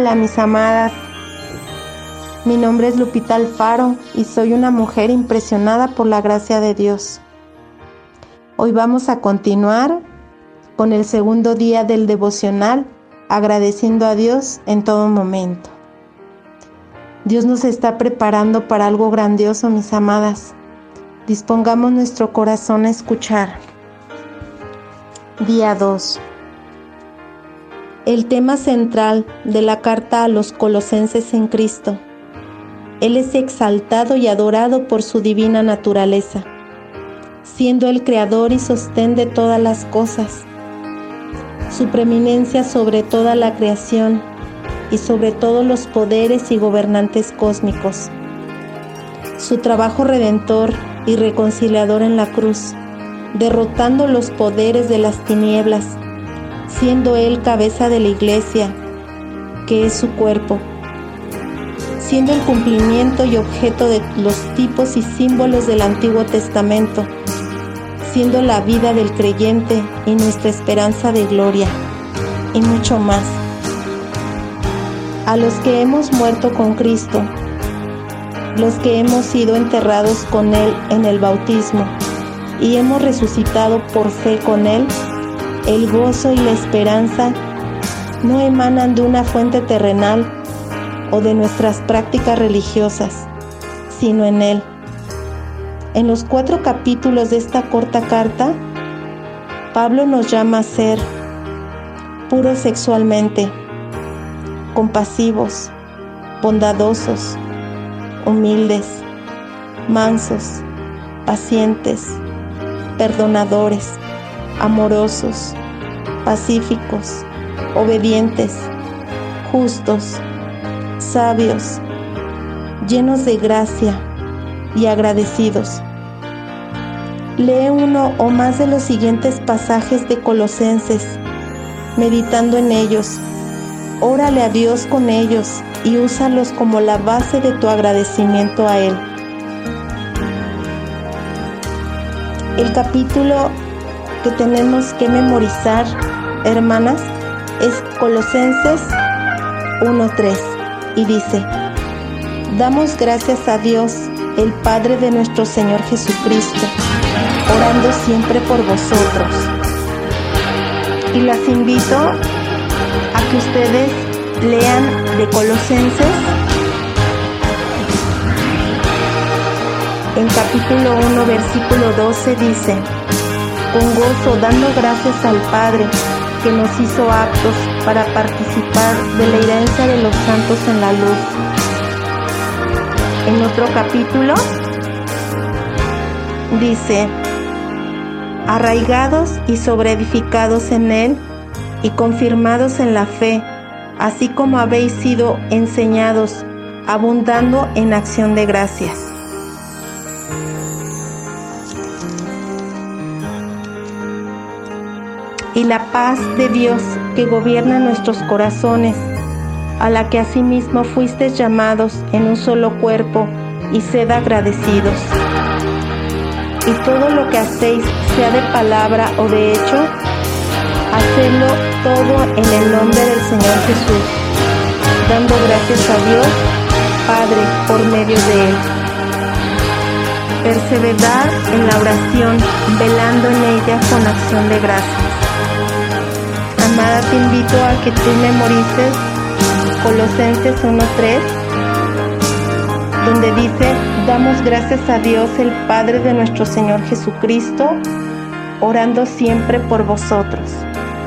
Hola mis amadas, mi nombre es Lupita Alfaro y soy una mujer impresionada por la gracia de Dios. Hoy vamos a continuar con el segundo día del devocional agradeciendo a Dios en todo momento. Dios nos está preparando para algo grandioso, mis amadas. Dispongamos nuestro corazón a escuchar. Día 2. El tema central de la carta a los colosenses en Cristo. Él es exaltado y adorado por su divina naturaleza, siendo el creador y sostén de todas las cosas. Su preeminencia sobre toda la creación y sobre todos los poderes y gobernantes cósmicos. Su trabajo redentor y reconciliador en la cruz, derrotando los poderes de las tinieblas siendo Él cabeza de la iglesia, que es su cuerpo, siendo el cumplimiento y objeto de los tipos y símbolos del Antiguo Testamento, siendo la vida del creyente y nuestra esperanza de gloria, y mucho más. A los que hemos muerto con Cristo, los que hemos sido enterrados con Él en el bautismo y hemos resucitado por fe con Él, el gozo y la esperanza no emanan de una fuente terrenal o de nuestras prácticas religiosas, sino en Él. En los cuatro capítulos de esta corta carta, Pablo nos llama a ser puros sexualmente, compasivos, bondadosos, humildes, mansos, pacientes, perdonadores, amorosos, pacíficos, obedientes, justos, sabios, llenos de gracia y agradecidos. Lee uno o más de los siguientes pasajes de Colosenses, meditando en ellos. Órale a Dios con ellos y úsalos como la base de tu agradecimiento a Él. El capítulo que tenemos que memorizar, hermanas, es Colosenses 1.3 y dice, damos gracias a Dios, el Padre de nuestro Señor Jesucristo, orando siempre por vosotros. Y las invito a que ustedes lean de Colosenses en capítulo 1, versículo 12 dice, con gozo dando gracias al Padre que nos hizo aptos para participar de la herencia de los santos en la luz. En otro capítulo dice, arraigados y sobreedificados en Él y confirmados en la fe, así como habéis sido enseñados, abundando en acción de gracias. Y la paz de Dios que gobierna nuestros corazones, a la que asimismo fuisteis llamados en un solo cuerpo, y sed agradecidos. Y todo lo que hacéis, sea de palabra o de hecho, hacedlo todo en el nombre del Señor Jesús, dando gracias a Dios, Padre, por medio de Él. Perseverar en la oración, velando en ella con acción de gracias te invito a que tú memorices Colosenses 1.3, donde dice, damos gracias a Dios el Padre de nuestro Señor Jesucristo, orando siempre por vosotros.